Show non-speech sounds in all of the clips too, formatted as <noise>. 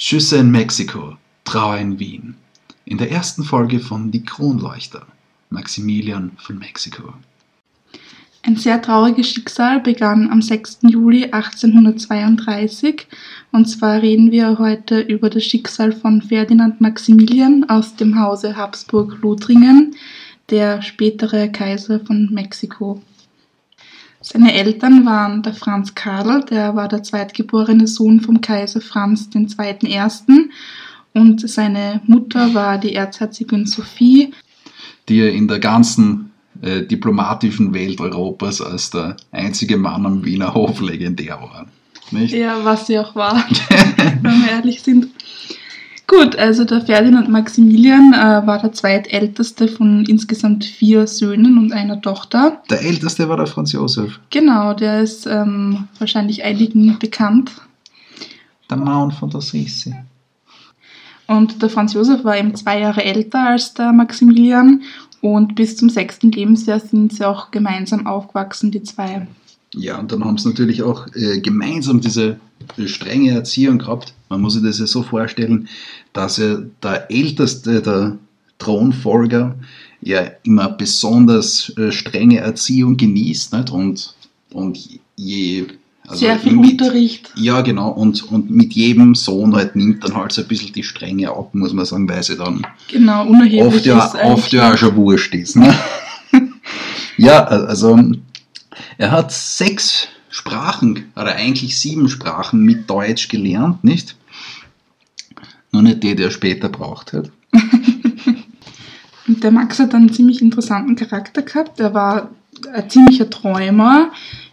Schüsse in Mexiko, Trauer in Wien. In der ersten Folge von Die Kronleuchter, Maximilian von Mexiko. Ein sehr trauriges Schicksal begann am 6. Juli 1832 und zwar reden wir heute über das Schicksal von Ferdinand Maximilian aus dem Hause Habsburg-Lothringen, der spätere Kaiser von Mexiko. Seine Eltern waren der Franz Karl, der war der zweitgeborene Sohn vom Kaiser Franz II. und seine Mutter war die Erzherzogin Sophie, die er in der ganzen äh, diplomatischen Welt Europas als der einzige Mann am Wiener Hof legendär war. Nicht? Ja, was sie auch war, <laughs> wenn wir ehrlich sind. Gut, also der Ferdinand Maximilian äh, war der zweitälteste von insgesamt vier Söhnen und einer Tochter. Der älteste war der Franz Josef. Genau, der ist ähm, wahrscheinlich einigen bekannt. Der Mann von der Sissi. Und der Franz Josef war eben zwei Jahre älter als der Maximilian und bis zum sechsten Lebensjahr sind sie auch gemeinsam aufgewachsen, die zwei. Ja, und dann haben sie natürlich auch äh, gemeinsam diese äh, strenge Erziehung gehabt. Man muss sich das ja so vorstellen, dass ja der älteste, der Thronfolger, ja immer besonders äh, strenge Erziehung genießt. Nicht? Und, und je also Sehr viel mit, Unterricht. Ja, genau. Und, und mit jedem Sohn halt nimmt dann halt so ein bisschen die Strenge ab, muss man sagen, weil sie dann genau, oft, ja, oft ja auch schon wurscht ist. Ne? <laughs> ja, also er hat sechs Sprachen, oder eigentlich sieben Sprachen mit Deutsch gelernt, nicht? Nur nicht die, die er später braucht hat. <laughs> Und der Max hat einen ziemlich interessanten Charakter gehabt. Er war ein ziemlicher Träumer.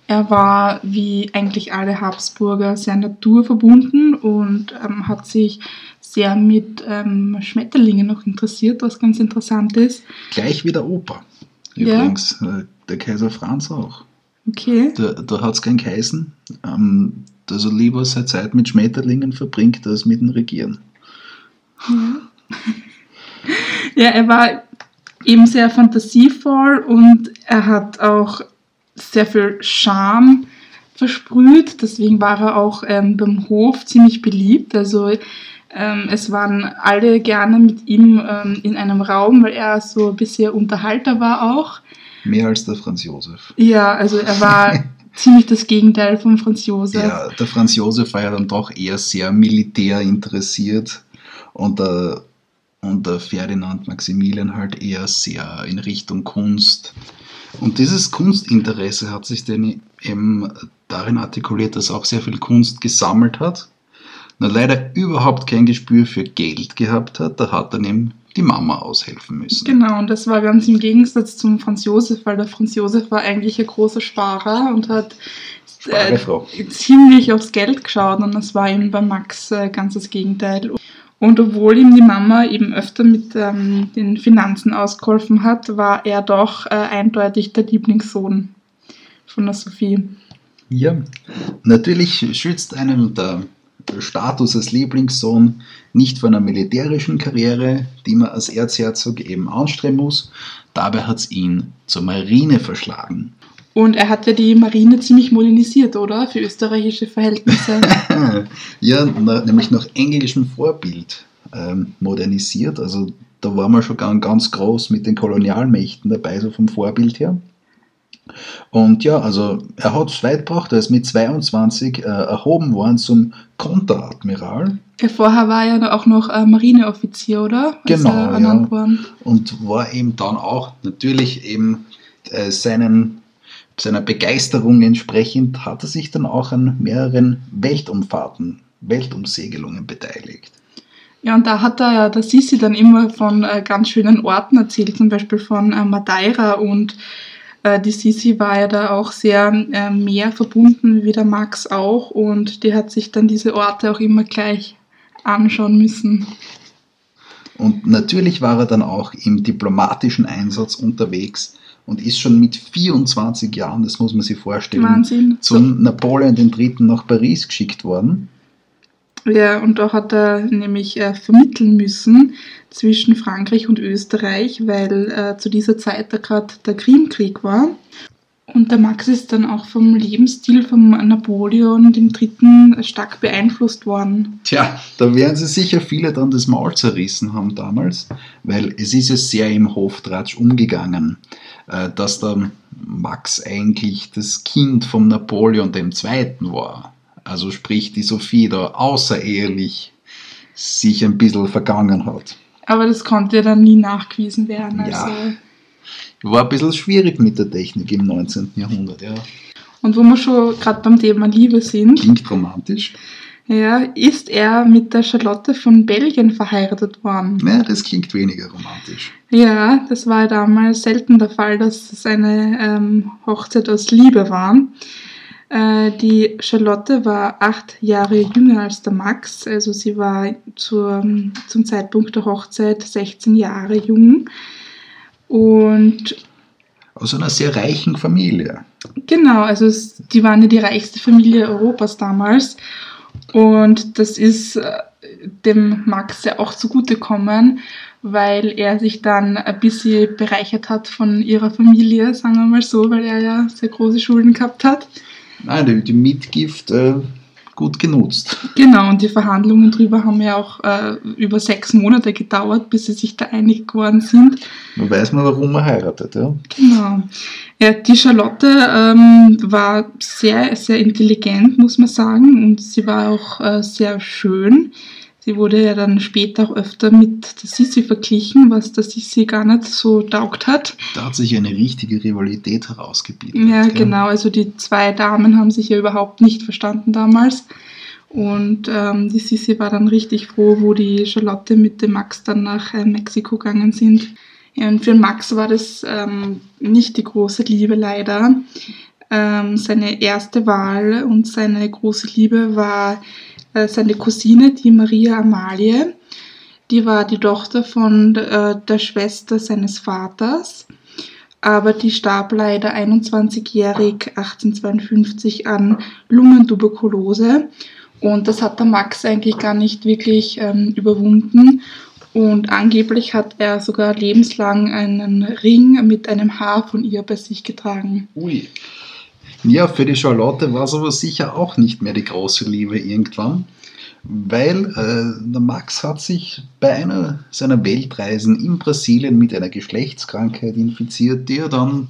Er war wie eigentlich alle Habsburger sehr naturverbunden und ähm, hat sich sehr mit ähm, Schmetterlingen noch interessiert, was ganz interessant ist. Gleich wie der Opa. Übrigens, ja. äh, der Kaiser Franz auch. Okay. Da, da hat es kein Kaisen, ähm, dass er lieber seine Zeit mit Schmetterlingen verbringt, als mit dem Regieren. Ja. <laughs> ja, er war eben sehr fantasievoll und er hat auch sehr viel Charme versprüht. Deswegen war er auch ähm, beim Hof ziemlich beliebt. Also ähm, es waren alle gerne mit ihm ähm, in einem Raum, weil er so ein bisschen Unterhalter war auch. Mehr als der Franz Josef. Ja, also er war <laughs> ziemlich das Gegenteil von Franz Josef. Ja, der Franz Josef war ja dann doch eher sehr militär interessiert und der, und der Ferdinand Maximilian halt eher sehr in Richtung Kunst und dieses Kunstinteresse hat sich dann eben darin artikuliert, dass er auch sehr viel Kunst gesammelt hat. Nur leider überhaupt kein Gespür für Geld gehabt hat. Da hat dann eben die Mama aushelfen müssen. Genau, und das war ganz im Gegensatz zum Franz Josef, weil der Franz Josef war eigentlich ein großer Sparer und hat äh, ziemlich aufs Geld geschaut und das war eben bei Max äh, ganz das Gegenteil. Und obwohl ihm die Mama eben öfter mit ähm, den Finanzen ausgeholfen hat, war er doch äh, eindeutig der Lieblingssohn von der Sophie. Ja, natürlich schützt einem der Status als Lieblingssohn nicht von einer militärischen Karriere, die man als Erzherzog eben anstreben muss. Dabei hat es ihn zur Marine verschlagen. Und er hat ja die Marine ziemlich modernisiert, oder? Für österreichische Verhältnisse. <laughs> ja, na, nämlich nach englischem Vorbild ähm, modernisiert. Also da waren wir schon ganz groß mit den Kolonialmächten dabei, so vom Vorbild her. Und ja, also er hat es weit gebracht, er ist mit 22 äh, erhoben worden zum Konteradmiral. Vorher war er ja auch noch äh, Marineoffizier, oder? Als genau, ja. Worden. Und war eben dann auch natürlich eben äh, seinen seiner Begeisterung entsprechend hat er sich dann auch an mehreren Weltumfahrten, Weltumsegelungen beteiligt. Ja, und da hat er ja, da Sissi dann immer von äh, ganz schönen Orten erzählt, zum Beispiel von äh, Madeira und äh, die Sissi war ja da auch sehr äh, mehr verbunden wie der Max auch und die hat sich dann diese Orte auch immer gleich anschauen müssen. Und natürlich war er dann auch im diplomatischen Einsatz unterwegs und ist schon mit 24 Jahren, das muss man sich vorstellen, Wahnsinn. zum Napoleon III. nach Paris geschickt worden. Ja, und da hat er nämlich äh, vermitteln müssen zwischen Frankreich und Österreich, weil äh, zu dieser Zeit da gerade der Krimkrieg war. Und der Max ist dann auch vom Lebensstil von Napoleon III. stark beeinflusst worden. Tja, da werden sich sicher viele dann das Maul zerrissen haben damals, weil es ist ja sehr im Hoftratsch umgegangen, äh, dass der Max eigentlich das Kind von Napoleon II. war. Also sprich, die Sophie da außerehelich sich ein bisschen vergangen hat. Aber das konnte ja dann nie nachgewiesen werden. Also Ja. War ein bisschen schwierig mit der Technik im 19. Jahrhundert, ja. Und wo wir schon gerade beim Thema Liebe sind, Klingt romantisch. ja, ist er mit der Charlotte von Belgien verheiratet worden. Ja, das klingt weniger romantisch. Ja, das war damals selten der Fall, dass es eine ähm, Hochzeit aus Liebe war. Äh, die Charlotte war acht Jahre jünger als der Max, also sie war zur, zum Zeitpunkt der Hochzeit 16 Jahre jung. Und Aus einer sehr reichen Familie. Genau, also es, die waren ja die reichste Familie Europas damals. Und das ist äh, dem Max ja auch zugutekommen, weil er sich dann ein bisschen bereichert hat von ihrer Familie, sagen wir mal so, weil er ja sehr große Schulden gehabt hat. Nein, die, die Mitgift äh, gut genutzt. Genau, und die Verhandlungen drüber haben ja auch äh, über sechs Monate gedauert, bis sie sich da einig geworden sind. Nun weiß man, warum er heiratet, ja. Genau. Ja, die Charlotte ähm, war sehr, sehr intelligent, muss man sagen, und sie war auch äh, sehr schön. Sie wurde ja dann später auch öfter mit der Sissi verglichen, was der Sissi gar nicht so taugt hat. Da hat sich eine richtige Rivalität herausgebildet. Ja, gell? genau. Also die zwei Damen haben sich ja überhaupt nicht verstanden damals. Und ähm, die Sissi war dann richtig froh, wo die Charlotte mit dem Max dann nach äh, Mexiko gegangen sind. Ja, und für Max war das ähm, nicht die große Liebe leider. Ähm, seine erste Wahl und seine große Liebe war seine Cousine, die Maria Amalie. Die war die Tochter von äh, der Schwester seines Vaters aber die starb leider 21-jährig 1852 an Lungentuberkulose. Und das hat der Max eigentlich gar nicht wirklich ähm, überwunden. Und angeblich hat er sogar lebenslang einen Ring mit einem Haar von ihr bei sich getragen. Ui. Ja, für die Charlotte war es aber sicher auch nicht mehr die große Liebe irgendwann, weil äh, der Max hat sich bei einer seiner Weltreisen in Brasilien mit einer Geschlechtskrankheit infiziert, die er dann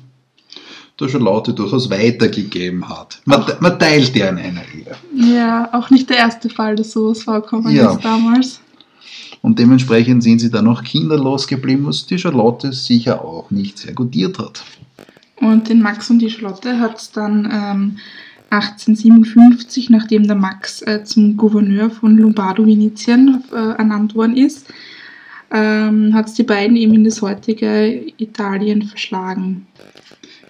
der Charlotte durchaus weitergegeben hat. Man, man teilt ja in einer Ehe. Ja, auch nicht der erste Fall, dass sowas vorkommen Ja. ist damals. Und dementsprechend sind sie dann noch kinderlos geblieben, was die Charlotte sicher auch nicht sehr gutiert hat. Und den Max und die Charlotte hat es dann ähm, 1857, nachdem der Max äh, zum Gouverneur von Lombardo-Venetien äh, ernannt worden ist, ähm, hat es die beiden eben in das heutige Italien verschlagen.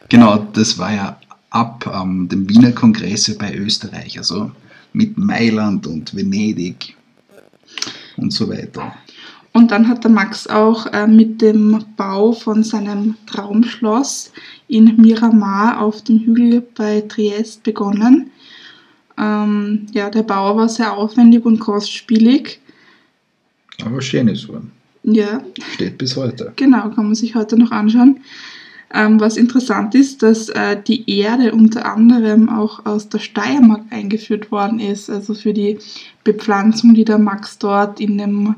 Genau, das war ja ab ähm, dem Wiener Kongress bei Österreich, also mit Mailand und Venedig und so weiter. Und dann hat der Max auch äh, mit dem Bau von seinem Traumschloss in Miramar auf dem Hügel bei Triest begonnen. Ähm, ja, der Bau war sehr aufwendig und kostspielig. Aber schön ist so. Ja, Steht bis heute. Genau, kann man sich heute noch anschauen. Ähm, was interessant ist, dass äh, die Erde unter anderem auch aus der Steiermark eingeführt worden ist, also für die Bepflanzung, die der Max dort in dem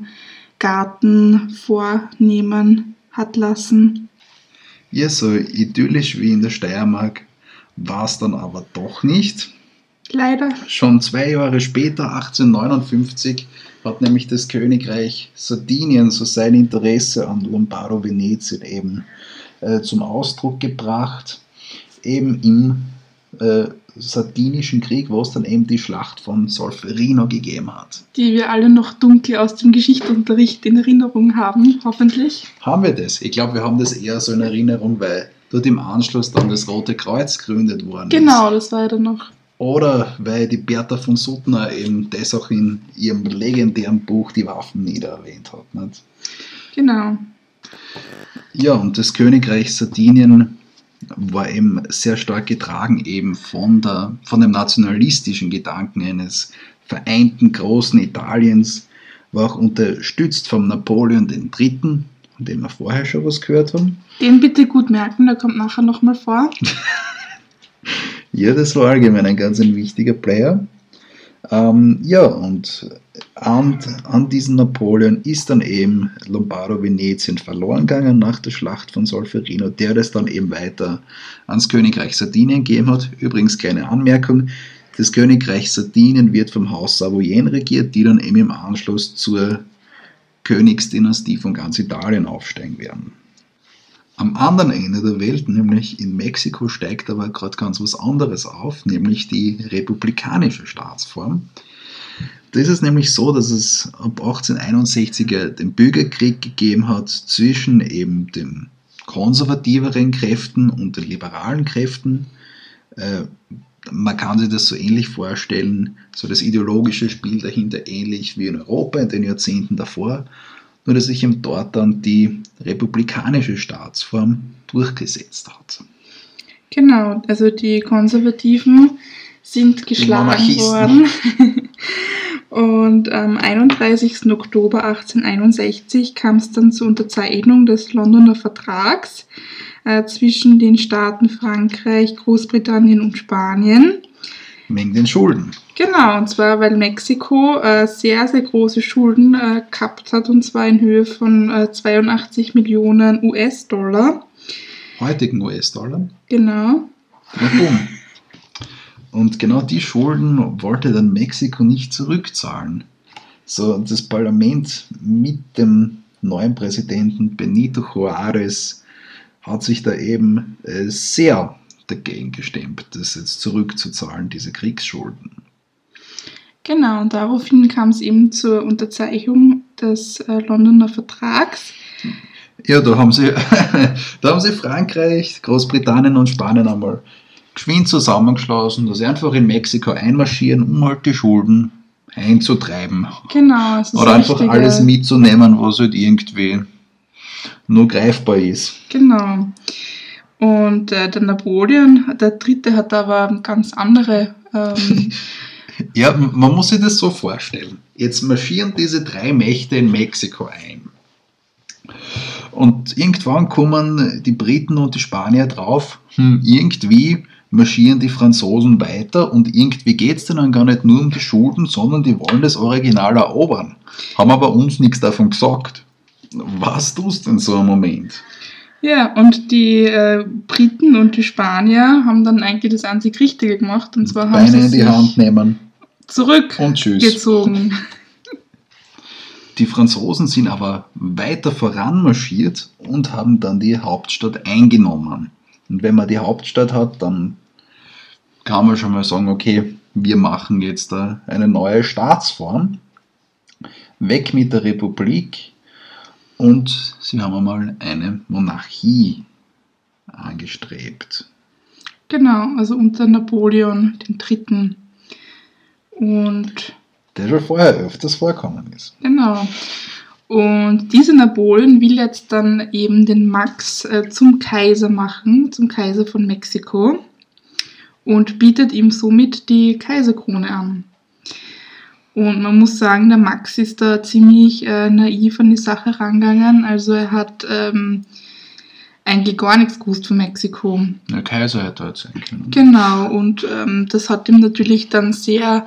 Garten vornehmen hat lassen. Ja, so idyllisch wie in der Steiermark war es dann aber doch nicht. Leider. Schon zwei Jahre später, 1859, hat nämlich das Königreich Sardinien so sein Interesse an Lombardo Venetien eben äh, zum Ausdruck gebracht. Eben im äh, Sardinischen Krieg, wo es dann eben die Schlacht von Solferino gegeben hat. Die wir alle noch dunkel aus dem Geschichtsunterricht in Erinnerung haben, hoffentlich. Haben wir das? Ich glaube, wir haben das eher so in Erinnerung, weil dort im Anschluss dann das Rote Kreuz gegründet worden ist. Genau, das war ja dann noch. Oder weil die Bertha von Suttner eben das auch in ihrem legendären Buch Die Waffen nieder erwähnt hat. Nicht? Genau. Ja, und das Königreich Sardinien war eben sehr stark getragen eben von, der, von dem nationalistischen Gedanken eines vereinten großen Italiens, war auch unterstützt vom Napoleon III., von dem wir vorher schon was gehört haben. Den bitte gut merken, der kommt nachher nochmal vor. <laughs> Ja, das war allgemein ein ganz ein wichtiger Player. Ähm, ja, und an, an diesen Napoleon ist dann eben Lombardo-Venetien verloren gegangen nach der Schlacht von Solferino, der das dann eben weiter ans Königreich Sardinien gegeben hat. Übrigens kleine Anmerkung, das Königreich Sardinien wird vom Haus Savoyen regiert, die dann eben im Anschluss zur Königsdynastie von ganz Italien aufsteigen werden. Am anderen Ende der Welt, nämlich in Mexiko, steigt aber gerade ganz was anderes auf, nämlich die republikanische Staatsform. Da ist es nämlich so, dass es ab 1861 den Bürgerkrieg gegeben hat zwischen eben den konservativeren Kräften und den liberalen Kräften. Äh, man kann sich das so ähnlich vorstellen, so das ideologische Spiel dahinter ähnlich wie in Europa in den Jahrzehnten davor nur dass sich eben dort dann die republikanische Staatsform durchgesetzt hat. Genau, also die Konservativen sind geschlagen worden. <laughs> Und am 31. Oktober 1861 kam es dann zur Unterzeichnung des Londoner Vertrags äh, zwischen den Staaten Frankreich, Großbritannien und Spanien. Wegen den Schulden. Genau, und zwar weil Mexiko äh, sehr, sehr große Schulden äh, gehabt hat, und zwar in Höhe von äh, 82 Millionen US-Dollar. Heutigen US-Dollar? Genau. Warum? Und genau die Schulden wollte dann Mexiko nicht zurückzahlen. So, das Parlament mit dem neuen Präsidenten Benito Juárez hat sich da eben äh, sehr dagegen gestemmt, das jetzt zurückzuzahlen, diese Kriegsschulden. Genau, und daraufhin kam es eben zur Unterzeichnung des äh, Londoner Vertrags. Ja, da haben, sie, <laughs> da haben sie Frankreich, Großbritannien und Spanien einmal geschwind zusammengeschlossen, dass sie einfach in Mexiko einmarschieren, um halt die Schulden einzutreiben. Genau. Oder einfach richtige... alles mitzunehmen, was halt irgendwie nur greifbar ist. Genau. Und äh, der Napoleon, der dritte, hat aber ganz andere ähm, <laughs> Ja, man muss sich das so vorstellen. Jetzt marschieren diese drei Mächte in Mexiko ein. Und irgendwann kommen die Briten und die Spanier drauf, hm, irgendwie marschieren die Franzosen weiter und irgendwie geht es dann gar nicht nur um die Schulden, sondern die wollen das Original erobern. Haben aber uns nichts davon gesagt. Was tust du in so einem Moment? Ja, und die äh, Briten und die Spanier haben dann eigentlich das einzig Richtige gemacht. Und zwar Beine haben sie in die Hand nehmen zurückgezogen. Die Franzosen sind aber weiter voranmarschiert und haben dann die Hauptstadt eingenommen. Und wenn man die Hauptstadt hat, dann kann man schon mal sagen, okay, wir machen jetzt eine neue Staatsform. Weg mit der Republik und sie haben einmal eine Monarchie angestrebt. Genau, also unter Napoleon III. Und der schon vorher öfters vorkommen ist. Genau. Und dieser Napoleon will jetzt dann eben den Max äh, zum Kaiser machen, zum Kaiser von Mexiko und bietet ihm somit die Kaiserkrone an. Und man muss sagen, der Max ist da ziemlich äh, naiv an die Sache rangegangen. Also er hat ähm, eigentlich gar nichts gewusst von Mexiko. Der Kaiser hätte halt sein können. Genau, und ähm, das hat ihm natürlich dann sehr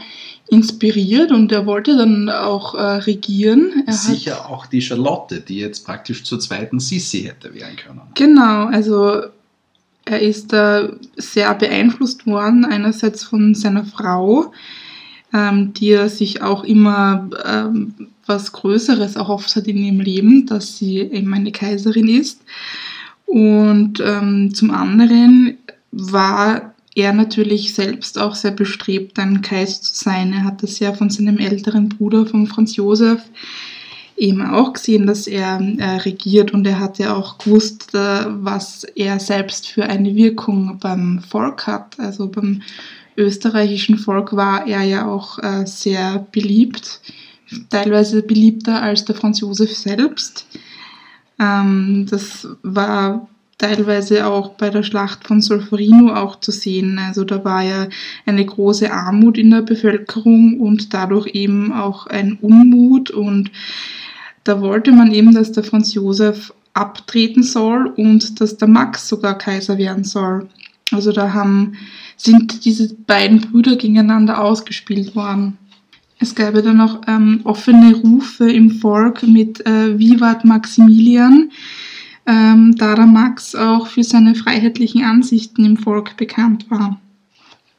inspiriert und er wollte dann auch äh, regieren. Er Sicher hat, auch die Charlotte, die jetzt praktisch zur zweiten Sissi hätte werden können. Genau, also er ist da sehr beeinflusst worden, einerseits von seiner Frau, ähm, die sich auch immer ähm, was Größeres erhofft hat in ihrem Leben, dass sie eben eine Kaiserin ist. Und ähm, zum anderen war er natürlich selbst auch sehr bestrebt, ein Kaiser zu sein. Er hat das ja von seinem älteren Bruder, von Franz Josef, eben auch gesehen, dass er äh, regiert und er hat ja auch gewusst, äh, was er selbst für eine Wirkung beim Volk hat. Also beim österreichischen Volk war er ja auch äh, sehr beliebt, teilweise beliebter als der Franz Josef selbst. Ähm, das war teilweise auch bei der Schlacht von Solferino auch zu sehen. Also da war ja eine große Armut in der Bevölkerung und dadurch eben auch ein Unmut und da wollte man eben, dass der Franz Josef abtreten soll und dass der Max sogar Kaiser werden soll. Also da haben, sind diese beiden Brüder gegeneinander ausgespielt worden. Es gab dann auch ähm, offene Rufe im Volk mit äh, Vivat Maximilian, ähm, da der Max auch für seine freiheitlichen Ansichten im Volk bekannt war.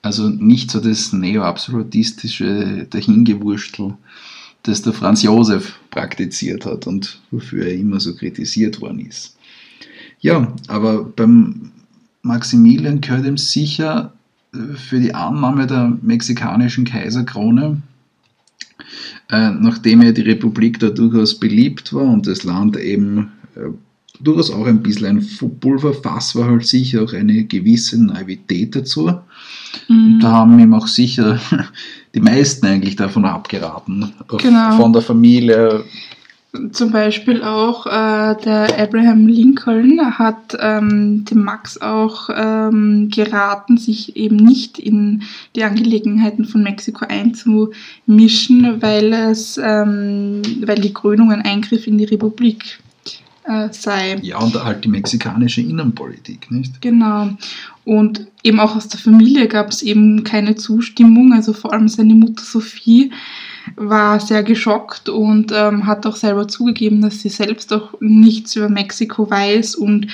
Also nicht so das neo-absolutistische Dahingewurstel, das der Franz Josef praktiziert hat und wofür er immer so kritisiert worden ist. Ja, aber beim Maximilian gehört ihm sicher äh, für die Annahme der mexikanischen Kaiserkrone, äh, nachdem ja die Republik da durchaus beliebt war und das Land eben äh, durchaus auch ein bisschen ein Pulverfass war, halt sicher auch eine gewisse Naivität dazu. Mhm. Da haben ihm auch sicher <laughs> die meisten eigentlich davon abgeraten. Genau. Von der Familie. Zum Beispiel auch äh, der Abraham Lincoln hat ähm, dem Max auch ähm, geraten, sich eben nicht in die Angelegenheiten von Mexiko einzumischen, weil es, ähm, weil die Krönung ein Eingriff in die Republik äh, sei. Ja, und halt die mexikanische Innenpolitik, nicht? Genau. Und eben auch aus der Familie gab es eben keine Zustimmung. Also vor allem seine Mutter Sophie war sehr geschockt und ähm, hat auch selber zugegeben, dass sie selbst auch nichts über Mexiko weiß und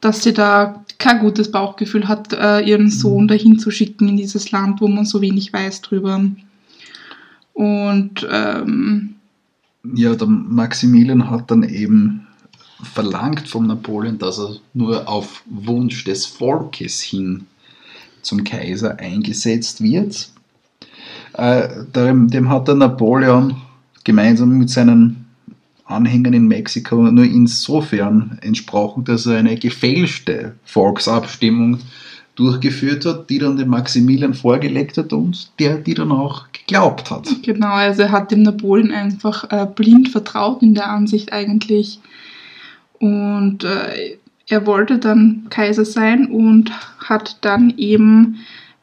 dass sie da kein gutes Bauchgefühl hat, äh, ihren Sohn mhm. dahin zu schicken in dieses Land, wo man so wenig weiß drüber. Und ähm, ja, der Maximilian hat dann eben verlangt von Napoleon, dass er nur auf Wunsch des Volkes hin zum Kaiser eingesetzt wird. Äh, dem, hat der Napoleon gemeinsam mit seinen Anhängern in Mexiko nur insofern entsprochen, dass er eine gefälschte Volksabstimmung durchgeführt hat, die dann dem Maximilian vorgelegt hat und der die dann auch geglaubt hat. Genau, also er hat dem Napoleon einfach äh, blind vertraut in der Ansicht eigentlich, und äh, er wollte dann Kaiser sein und hat dann eben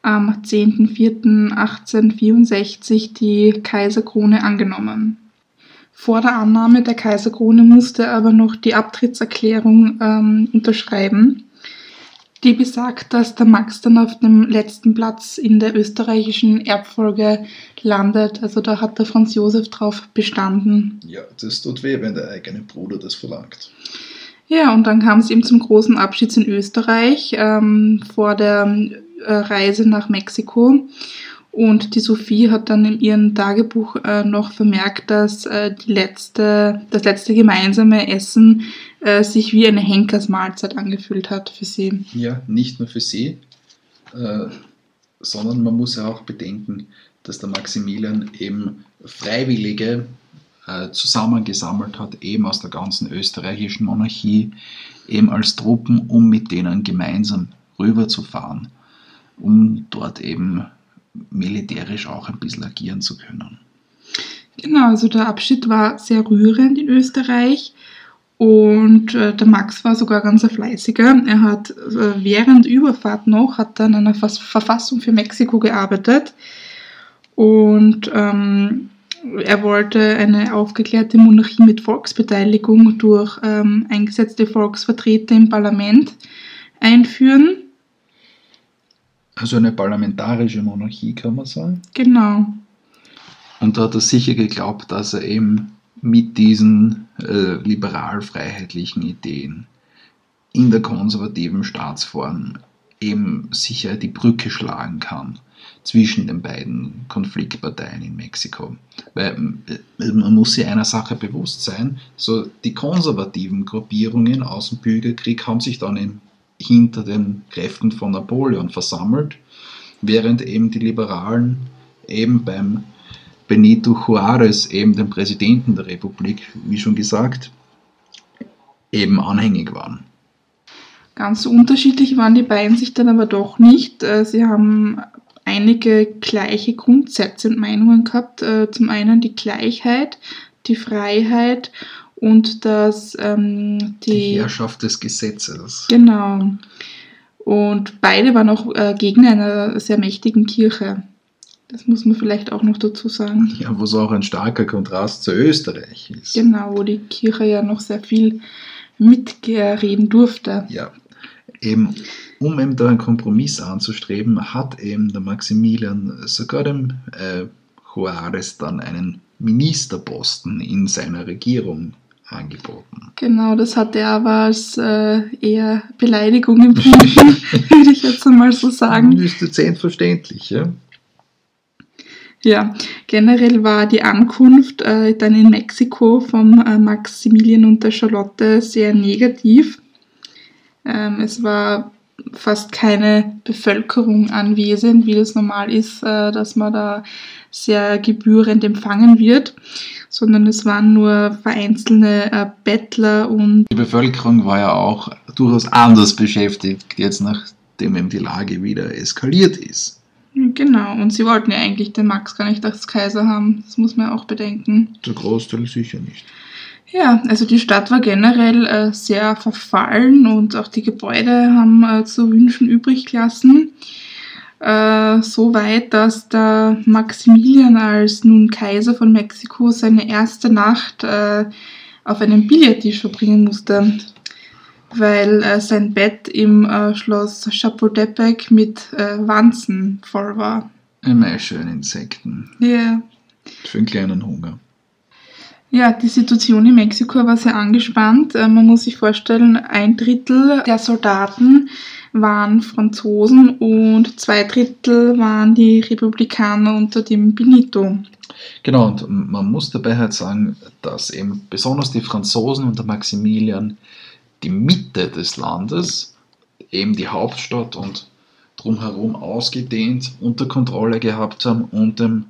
am 10.04.1864 die Kaiserkrone angenommen. Vor der Annahme der Kaiserkrone musste er aber noch die Abtrittserklärung ähm, unterschreiben. Die besagt, dass der Max dann auf dem letzten Platz in der österreichischen Erbfolge landet. Also da hat der Franz Josef drauf bestanden. Ja, das tut weh, wenn der eigene Bruder das verlangt. Ja, und dann kam es eben zum großen Abschied in Österreich ähm, vor der Reise nach Mexiko. Und die Sophie hat dann in ihrem Tagebuch äh, noch vermerkt, dass äh, die letzte, das letzte gemeinsame Essen äh, sich wie eine Henkersmahlzeit angefühlt hat für sie. Ja, nicht nur für sie, äh, sondern man muss ja auch bedenken, dass der Maximilian eben Freiwillige äh, zusammengesammelt hat, eben aus der ganzen österreichischen Monarchie, eben als Truppen, um mit denen gemeinsam rüberzufahren, um dort eben militärisch auch ein bisschen agieren zu können. Genau, also der Abschied war sehr rührend in Österreich und äh, der Max war sogar ganz ein fleißiger. Er hat äh, während Überfahrt noch hat an einer Verfassung für Mexiko gearbeitet und ähm, er wollte eine aufgeklärte Monarchie mit Volksbeteiligung durch ähm, eingesetzte Volksvertreter im Parlament einführen. Also eine parlamentarische Monarchie, kann man sagen. Genau. Und da hat er sicher geglaubt, dass er eben mit diesen äh, liberal-freiheitlichen Ideen in der konservativen Staatsform eben sicher die Brücke schlagen kann zwischen den beiden Konfliktparteien in Mexiko. Weil äh, man muss sich einer Sache bewusst sein, so die konservativen Gruppierungen aus dem Bürgerkrieg haben sich dann in, hinter den Kräften von Napoleon versammelt, während eben die Liberalen eben beim Benito Juárez, eben dem Präsidenten der Republik, wie schon gesagt, eben anhängig waren. Ganz unterschiedlich waren die beiden sich dann aber doch nicht. Äh, sie haben einige gleiche Grundsätze und Meinungen gehabt. Äh, zum einen die Gleichheit, die Freiheit und das ähm, die, die, Herrschaft des Gesetzes. Genau. Und beide waren auch äh, Gegner einer sehr mächtigen Kirche. Das muss man vielleicht auch noch dazu sagen. Ja, wo es auch ein starker Kontrast zu Österreich ist. Genau, wo die Kirche ja noch sehr viel mitreden durfte. Ja, eben, um eben da einen Kompromiss anzustreben, hat eben der Maximilian sogar dem äh, Juarez dann einen Ministerposten in seiner Regierung angeboten. Genau, das hat er aber als äh, eher Beleidigung empfunden, <laughs> würde ich jetzt einmal so sagen. Ist jetzt selbstverständlich, ja. Ja, generell war die Ankunft äh, dann in Mexiko vom äh, Maximilian und der Charlotte sehr negativ. Ähm, es war fast keine Bevölkerung anwesend, wie das normal ist, äh, dass man da sehr gebührend empfangen wird, sondern es waren nur vereinzelte äh, Bettler und. Die Bevölkerung war ja auch durchaus anders beschäftigt, jetzt nachdem eben die Lage wieder eskaliert ist. Genau, und sie wollten ja eigentlich den Max gar nicht als Kaiser haben. Das muss man auch bedenken. Der Großteil sicher nicht. Ja, also die Stadt war generell äh, sehr verfallen und auch die Gebäude haben äh, zu wünschen übrig gelassen. Äh, so weit, dass der Maximilian als nun Kaiser von Mexiko seine erste Nacht äh, auf einem Billardtisch verbringen musste weil äh, sein Bett im äh, Schloss Chapultepec mit äh, Wanzen voll war. Immer schön Insekten. Ja. Yeah. Für einen kleinen Hunger. Ja, die Situation in Mexiko war sehr angespannt. Äh, man muss sich vorstellen, ein Drittel der Soldaten waren Franzosen und zwei Drittel waren die Republikaner unter dem Benito. Genau, und man muss dabei halt sagen, dass eben besonders die Franzosen unter Maximilian die Mitte des Landes, eben die Hauptstadt und drumherum ausgedehnt unter Kontrolle gehabt haben und dem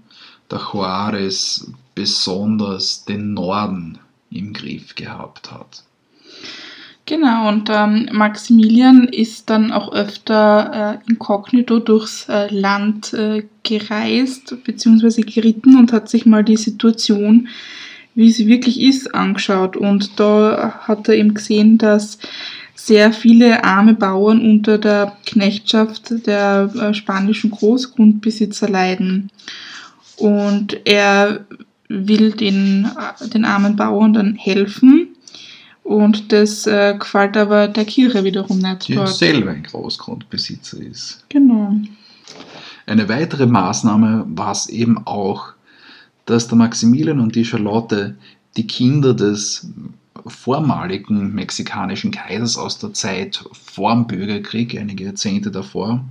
der Juarez besonders den Norden im Griff gehabt hat. Genau, und ähm, Maximilian ist dann auch öfter äh, inkognito durchs äh, Land äh, gereist bzw. geritten und hat sich mal die Situation wie sie wirklich ist, angeschaut. Und da hat er eben gesehen, dass sehr viele arme Bauern unter der Knechtschaft der äh, spanischen Großgrundbesitzer leiden. Und er will den, äh, den armen Bauern dann helfen. Und das äh, gefällt aber der Kirche wiederum nicht. Die dort. selber ein Großgrundbesitzer ist. Genau. Eine weitere Maßnahme war es eben auch, dass der Maximilian und die Charlotte die Kinder des vormaligen mexikanischen Kaisers aus der Zeit vor dem Bürgerkrieg, einige Jahrzehnte davor,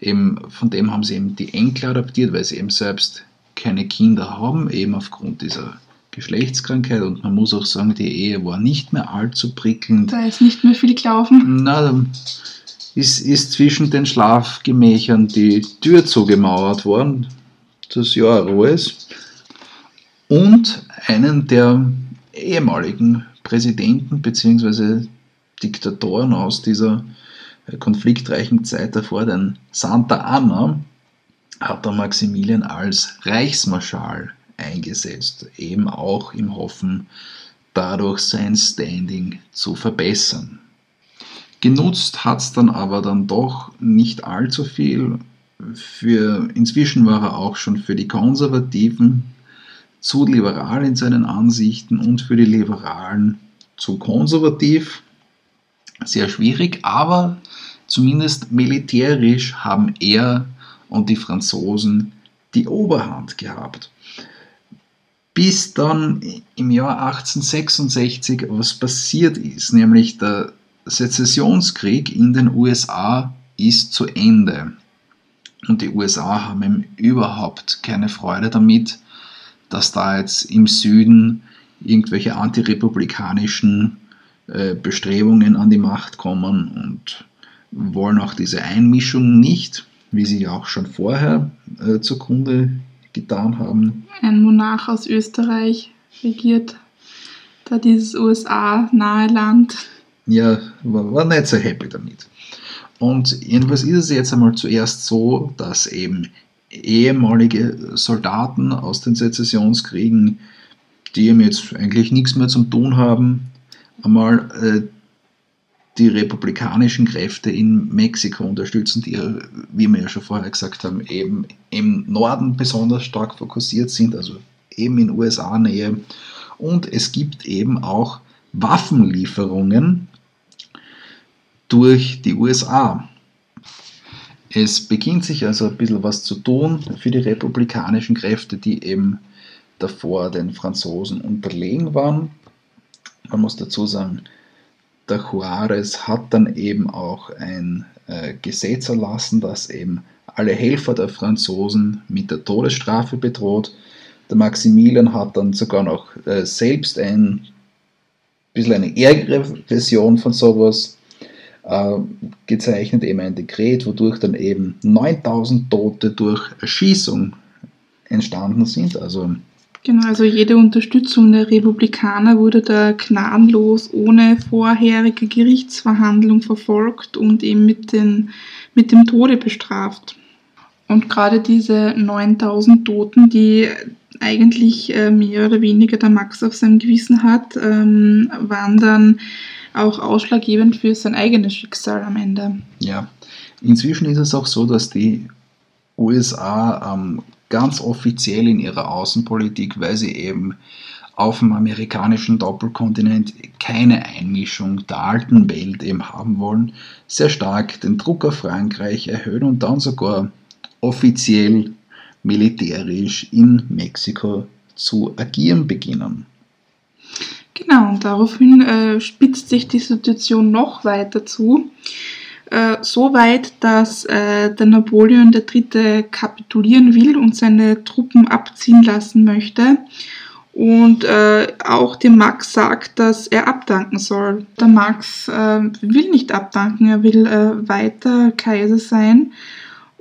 eben, von dem haben sie eben die Enkel adaptiert, weil sie eben selbst keine Kinder haben, eben aufgrund dieser Geschlechtskrankheit und man muss auch sagen, die Ehe war nicht mehr allzu prickelnd. Da ist nicht mehr viel gelaufen. Na, ist, ist zwischen den Schlafgemächern die Tür zugemauert worden, das Jahr Ruhes und einen der ehemaligen Präsidenten bzw. Diktatoren aus dieser äh, konfliktreichen Zeit davor, den Santa Anna, hat der Maximilian als Reichsmarschall eingesetzt, eben auch im Hoffen, dadurch sein Standing zu verbessern. Genutzt hat es dann aber dann doch nicht allzu viel. Für, inzwischen war er auch schon für die Konservativen zu liberal in seinen Ansichten und für die Liberalen zu konservativ. Sehr schwierig, aber zumindest militärisch haben er und die Franzosen die Oberhand gehabt. Bis dann im Jahr 1866 was passiert ist, nämlich der Sezessionskrieg in den USA ist zu Ende. Und die USA haben ihm überhaupt keine Freude damit, dass da jetzt im Süden irgendwelche antirepublikanischen äh, Bestrebungen an die Macht kommen und wollen auch diese Einmischung nicht, wie sie auch schon vorher äh, zugrunde getan haben. Ein Monarch aus Österreich regiert da dieses USA-nahe Land. Ja, war, war nicht so happy damit. Und jedenfalls ist es jetzt einmal zuerst so, dass eben ehemalige Soldaten aus den Sezessionskriegen, die ihm jetzt eigentlich nichts mehr zum Tun haben, einmal äh, die republikanischen Kräfte in Mexiko unterstützen, die, wie wir ja schon vorher gesagt haben, eben im Norden besonders stark fokussiert sind, also eben in USA-Nähe. Und es gibt eben auch Waffenlieferungen durch die USA. Es beginnt sich also ein bisschen was zu tun für die republikanischen Kräfte, die eben davor den Franzosen unterlegen waren. Man muss dazu sagen, der Juarez hat dann eben auch ein äh, Gesetz erlassen, das eben alle Helfer der Franzosen mit der Todesstrafe bedroht. Der Maximilian hat dann sogar noch äh, selbst ein bisschen eine ärgere Version von sowas äh, gezeichnet, eben ein Dekret, wodurch dann eben 9000 Tote durch Erschießung entstanden sind. Also Genau, also jede Unterstützung der Republikaner wurde da gnadenlos ohne vorherige Gerichtsverhandlung verfolgt und eben mit, den, mit dem Tode bestraft. Und gerade diese 9000 Toten, die eigentlich äh, mehr oder weniger der Max auf seinem Gewissen hat, ähm, waren dann auch ausschlaggebend für sein eigenes Schicksal am Ende. Ja, inzwischen ist es auch so, dass die USA ähm, ganz offiziell in ihrer Außenpolitik, weil sie eben auf dem amerikanischen Doppelkontinent keine Einmischung der alten Welt eben haben wollen, sehr stark den Druck auf Frankreich erhöhen und dann sogar offiziell militärisch in Mexiko zu agieren beginnen. Genau, und daraufhin äh, spitzt sich die Situation noch weiter zu. Äh, so weit, dass äh, der Napoleon III. kapitulieren will und seine Truppen abziehen lassen möchte. Und äh, auch dem Max sagt, dass er abdanken soll. Der Max äh, will nicht abdanken, er will äh, weiter Kaiser sein.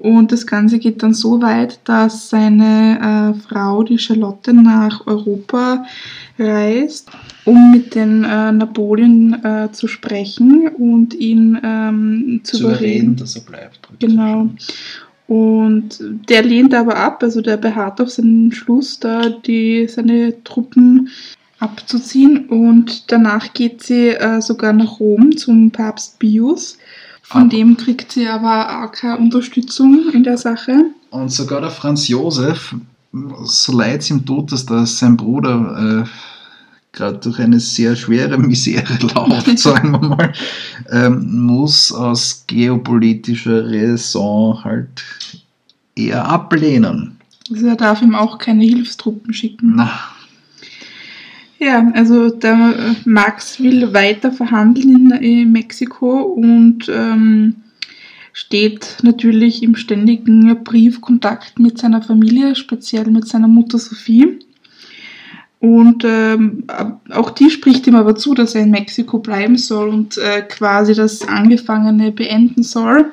Und das Ganze geht dann so weit, dass seine äh, Frau, die Charlotte, nach Europa reist, um mit den äh, Napoleon äh, zu sprechen und ihn ähm, zu, zu überreden, dass er bleibt. Genau. Und der lehnt aber ab, also der beharrt auf seinen Schluss, da die, seine Truppen abzuziehen. Und danach geht sie äh, sogar nach Rom zum Papst Pius von dem kriegt sie aber auch keine Unterstützung in der Sache. Und sogar der Franz Josef, so leid es ihm tut, dass da sein Bruder äh, gerade durch eine sehr schwere Misere <laughs> läuft, <laughs> sagen wir mal, ähm, muss aus geopolitischer Raison halt eher ablehnen. Also er darf ihm auch keine Hilfstruppen schicken. Na, ja, also der Max will weiter verhandeln in, in Mexiko und ähm, steht natürlich im ständigen Briefkontakt mit seiner Familie, speziell mit seiner Mutter Sophie. Und ähm, auch die spricht ihm aber zu, dass er in Mexiko bleiben soll und äh, quasi das Angefangene beenden soll.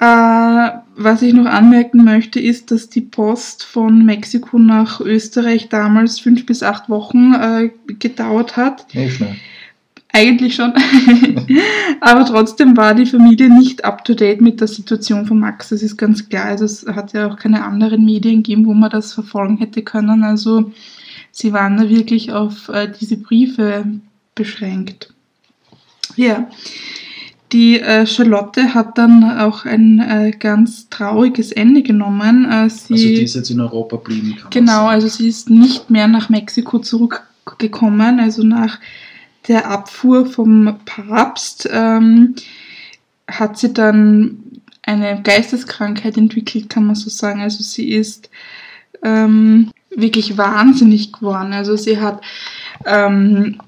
Äh, was ich noch anmerken möchte, ist, dass die Post von Mexiko nach Österreich damals fünf bis acht Wochen äh, gedauert hat. Nicht schnell. Eigentlich schon. <laughs> Aber trotzdem war die Familie nicht up to date mit der Situation von Max. Das ist ganz klar. Also es hat ja auch keine anderen Medien gegeben, wo man das verfolgen hätte können. Also sie waren da wirklich auf äh, diese Briefe beschränkt. Ja. Die äh, Charlotte hat dann auch ein äh, ganz trauriges Ende genommen. Äh, sie, also die ist jetzt in Europa geblieben. Genau, also sie ist nicht mehr nach Mexiko zurückgekommen. Also nach der Abfuhr vom Papst ähm, hat sie dann eine Geisteskrankheit entwickelt, kann man so sagen. Also sie ist ähm, wirklich wahnsinnig geworden. Also sie hat ähm,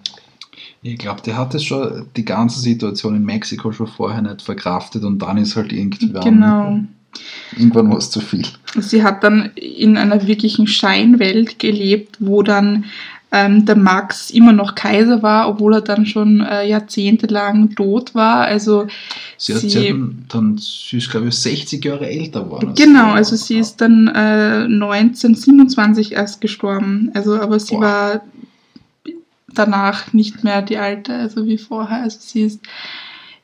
ich glaube, der hat es schon die ganze Situation in Mexiko schon vorher nicht verkraftet und dann ist halt irgendwann, genau. irgendwann was zu viel. Sie hat dann in einer wirklichen Scheinwelt gelebt, wo dann ähm, der Max immer noch Kaiser war, obwohl er dann schon äh, jahrzehntelang tot war. Also sie, sie, sie dann, sie ist glaube ich 60 Jahre älter geworden. Genau, also sie ist dann äh, 1927 erst gestorben. Also aber sie Boah. war danach nicht mehr die alte, also wie vorher. Also sie ist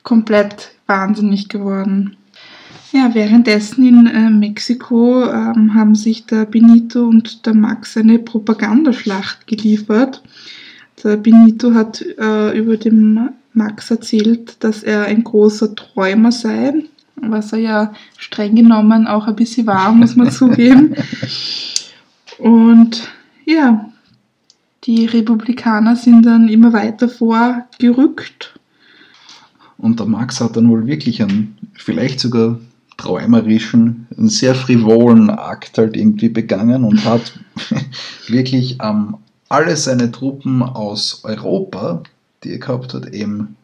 komplett wahnsinnig geworden. Ja, währenddessen in äh, Mexiko ähm, haben sich der Benito und der Max eine Propagandaschlacht geliefert. Der Benito hat äh, über den Max erzählt, dass er ein großer Träumer sei, was er ja streng genommen auch ein bisschen war, muss man <laughs> zugeben. Und ja, die Republikaner sind dann immer weiter vorgerückt. Und der Max hat dann wohl wirklich einen, vielleicht sogar träumerischen, einen sehr frivolen Akt halt irgendwie begangen und hat <laughs> wirklich ähm, alle seine Truppen aus Europa, die er gehabt hat, eben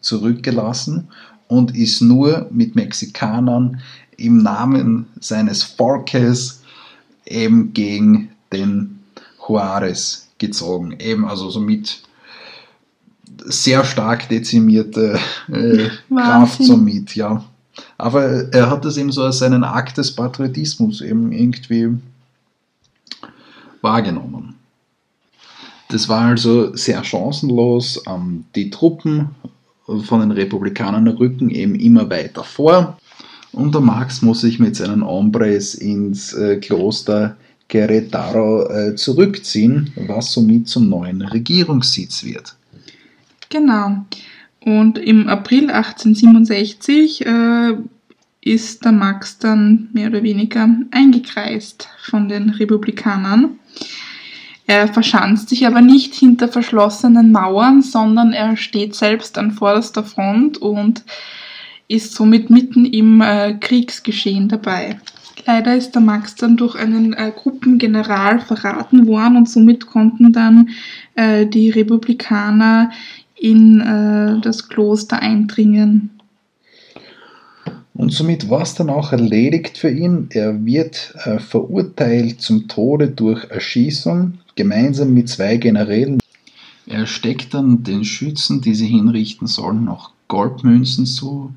zurückgelassen und ist nur mit Mexikanern im Namen seines Volkes eben gegen den Juarez gezogen. Eben also somit sehr stark dezimierte äh, <laughs> Kraft somit, ja. Aber er hat das eben so als seinen Akt des Patriotismus eben irgendwie wahrgenommen. Das war also sehr chancenlos. Ähm, die Truppen von den Republikanern rücken eben immer weiter vor. Und der Max muss sich mit seinen Hombres ins äh, Kloster Querétaro äh, zurückziehen, was somit zum neuen Regierungssitz wird. Genau. Und im April 1867 äh, ist der Max dann mehr oder weniger eingekreist von den Republikanern. Er verschanzt sich aber nicht hinter verschlossenen Mauern, sondern er steht selbst an vorderster Front und ist somit mitten im äh, Kriegsgeschehen dabei. Leider ist der Max dann durch einen äh, Gruppengeneral verraten worden und somit konnten dann äh, die Republikaner in äh, das Kloster eindringen. Und somit war es dann auch erledigt für ihn. Er wird äh, verurteilt zum Tode durch Erschießung, gemeinsam mit zwei Generälen. Er steckt dann den Schützen, die sie hinrichten sollen, noch Goldmünzen zu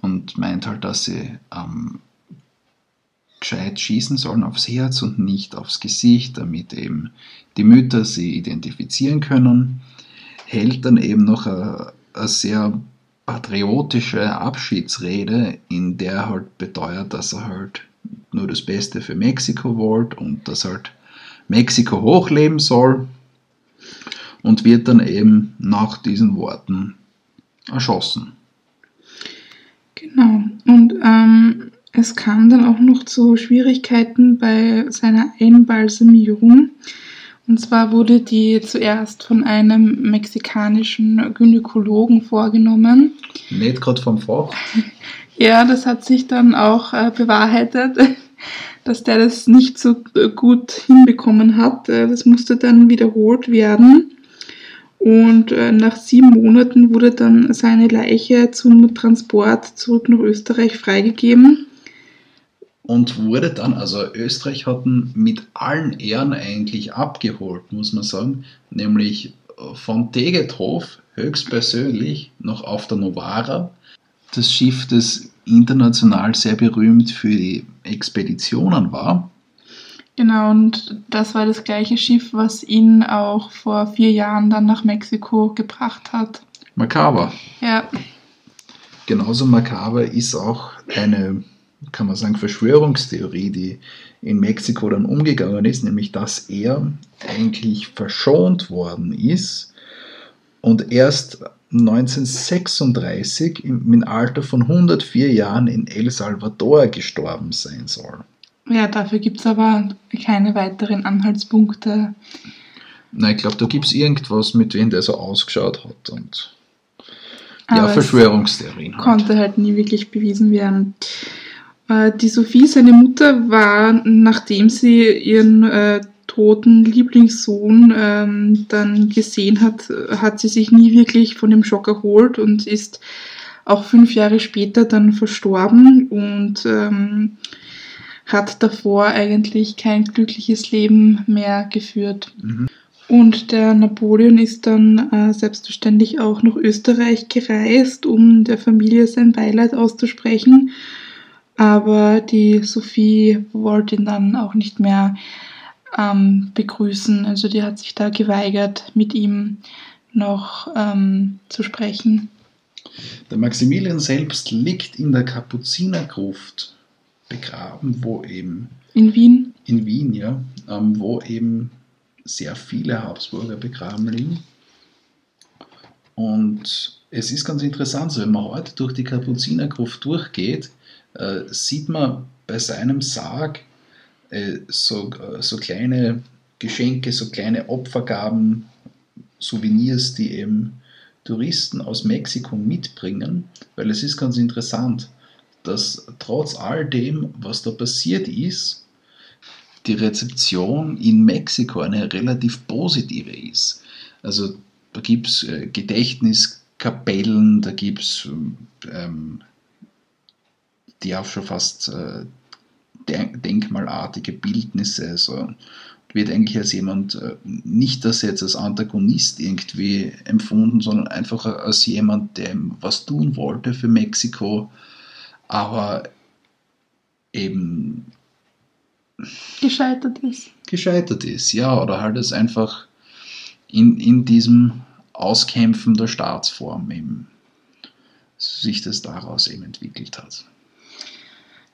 und meint halt, dass sie ähm, gescheit schießen sollen aufs Herz und nicht aufs Gesicht, damit eben die Mütter sie identifizieren können hält dann eben noch eine, eine sehr patriotische Abschiedsrede, in der er halt beteuert, dass er halt nur das Beste für Mexiko wollte und dass halt Mexiko hochleben soll und wird dann eben nach diesen Worten erschossen. Genau. Und ähm, es kam dann auch noch zu Schwierigkeiten bei seiner Einbalsamierung. Und zwar wurde die zuerst von einem mexikanischen Gynäkologen vorgenommen. Nicht gerade vom Fach. <laughs> Ja, das hat sich dann auch äh, bewahrheitet, <laughs> dass der das nicht so gut hinbekommen hat. Äh, das musste dann wiederholt werden. Und äh, nach sieben Monaten wurde dann seine Leiche zum Transport zurück nach Österreich freigegeben und wurde dann, also Österreich hatten mit allen Ehren eigentlich abgeholt, muss man sagen, nämlich von Tegethof höchstpersönlich noch auf der Novara, das Schiff, das international sehr berühmt für die Expeditionen war. Genau, und das war das gleiche Schiff, was ihn auch vor vier Jahren dann nach Mexiko gebracht hat. Makaber. Ja. Genauso makaber ist auch eine kann man sagen, Verschwörungstheorie, die in Mexiko dann umgegangen ist, nämlich dass er eigentlich verschont worden ist und erst 1936 im, Alter von 104 Jahren in El Salvador gestorben sein soll. Ja, dafür gibt es aber keine weiteren Anhaltspunkte. Na, ich glaube, da gibt es irgendwas, mit wem der so ausgeschaut hat und ja, Verschwörungstheorien. Halt. Konnte halt nie wirklich bewiesen werden. Äh, die Sophie, seine Mutter, war, nachdem sie ihren äh, toten Lieblingssohn ähm, dann gesehen hat, hat sie sich nie wirklich von dem Schock erholt und ist auch fünf Jahre später dann verstorben und ähm, hat davor eigentlich kein glückliches Leben mehr geführt. Mhm. Und der Napoleon ist dann äh, selbstverständlich auch nach Österreich gereist, um der Familie sein Beileid auszusprechen aber die Sophie wollte ihn dann auch nicht mehr ähm, begrüßen. Also die hat sich da geweigert, mit ihm noch ähm, zu sprechen. Der Maximilian selbst liegt in der Kapuzinergruft begraben, wo eben. In Wien? In Wien, ja. Ähm, wo eben sehr viele Habsburger begraben liegen. Und es ist ganz interessant, so wenn man heute durch die Kapuzinergruft durchgeht, äh, sieht man bei seinem Sarg äh, so, äh, so kleine Geschenke, so kleine Opfergaben, Souvenirs, die eben Touristen aus Mexiko mitbringen, weil es ist ganz interessant, dass trotz all dem, was da passiert ist, die Rezeption in Mexiko eine relativ positive ist. Also da gibt es äh, Gedächtniskapellen, da gibt es ähm, die auch schon fast äh, denkmalartige Bildnisse. Also wird eigentlich als jemand, äh, nicht das jetzt als Antagonist irgendwie empfunden, sondern einfach als jemand, der was tun wollte für Mexiko, aber eben gescheitert ist. Gescheitert ist, ja, oder halt es einfach in, in diesem Auskämpfen der Staatsform eben sich das daraus eben entwickelt hat.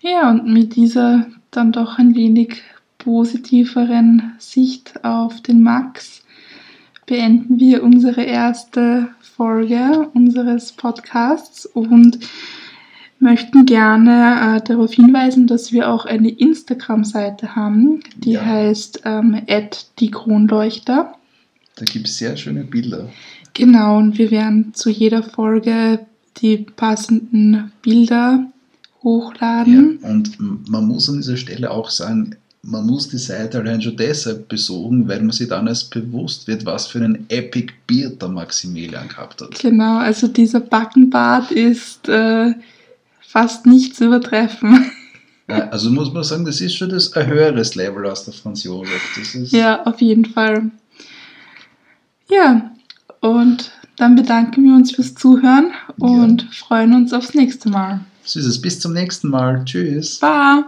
Ja, und mit dieser dann doch ein wenig positiveren Sicht auf den Max beenden wir unsere erste Folge unseres Podcasts und möchten gerne äh, darauf hinweisen, dass wir auch eine Instagram-Seite haben, die ja. heißt ähm, die Kronleuchter. Da gibt es sehr schöne Bilder. Genau, und wir werden zu jeder Folge die passenden Bilder hochladen. Ja, und man muss an dieser Stelle auch sagen, man muss die Seite allein schon deshalb besuchen, weil man sich dann erst bewusst wird, was für einen Epic Beard der Maximilian gehabt hat. Genau, also dieser Backenbart ist äh, fast nicht zu übertreffen. Ja, also muss man sagen, das ist schon das ein höheres Level aus der Franz Josef. ja, auf jeden Fall. Ja, und dann bedanken wir uns fürs Zuhören und ja. freuen uns aufs nächste Mal. So ist es. Bis zum nächsten Mal. Tschüss. Bye.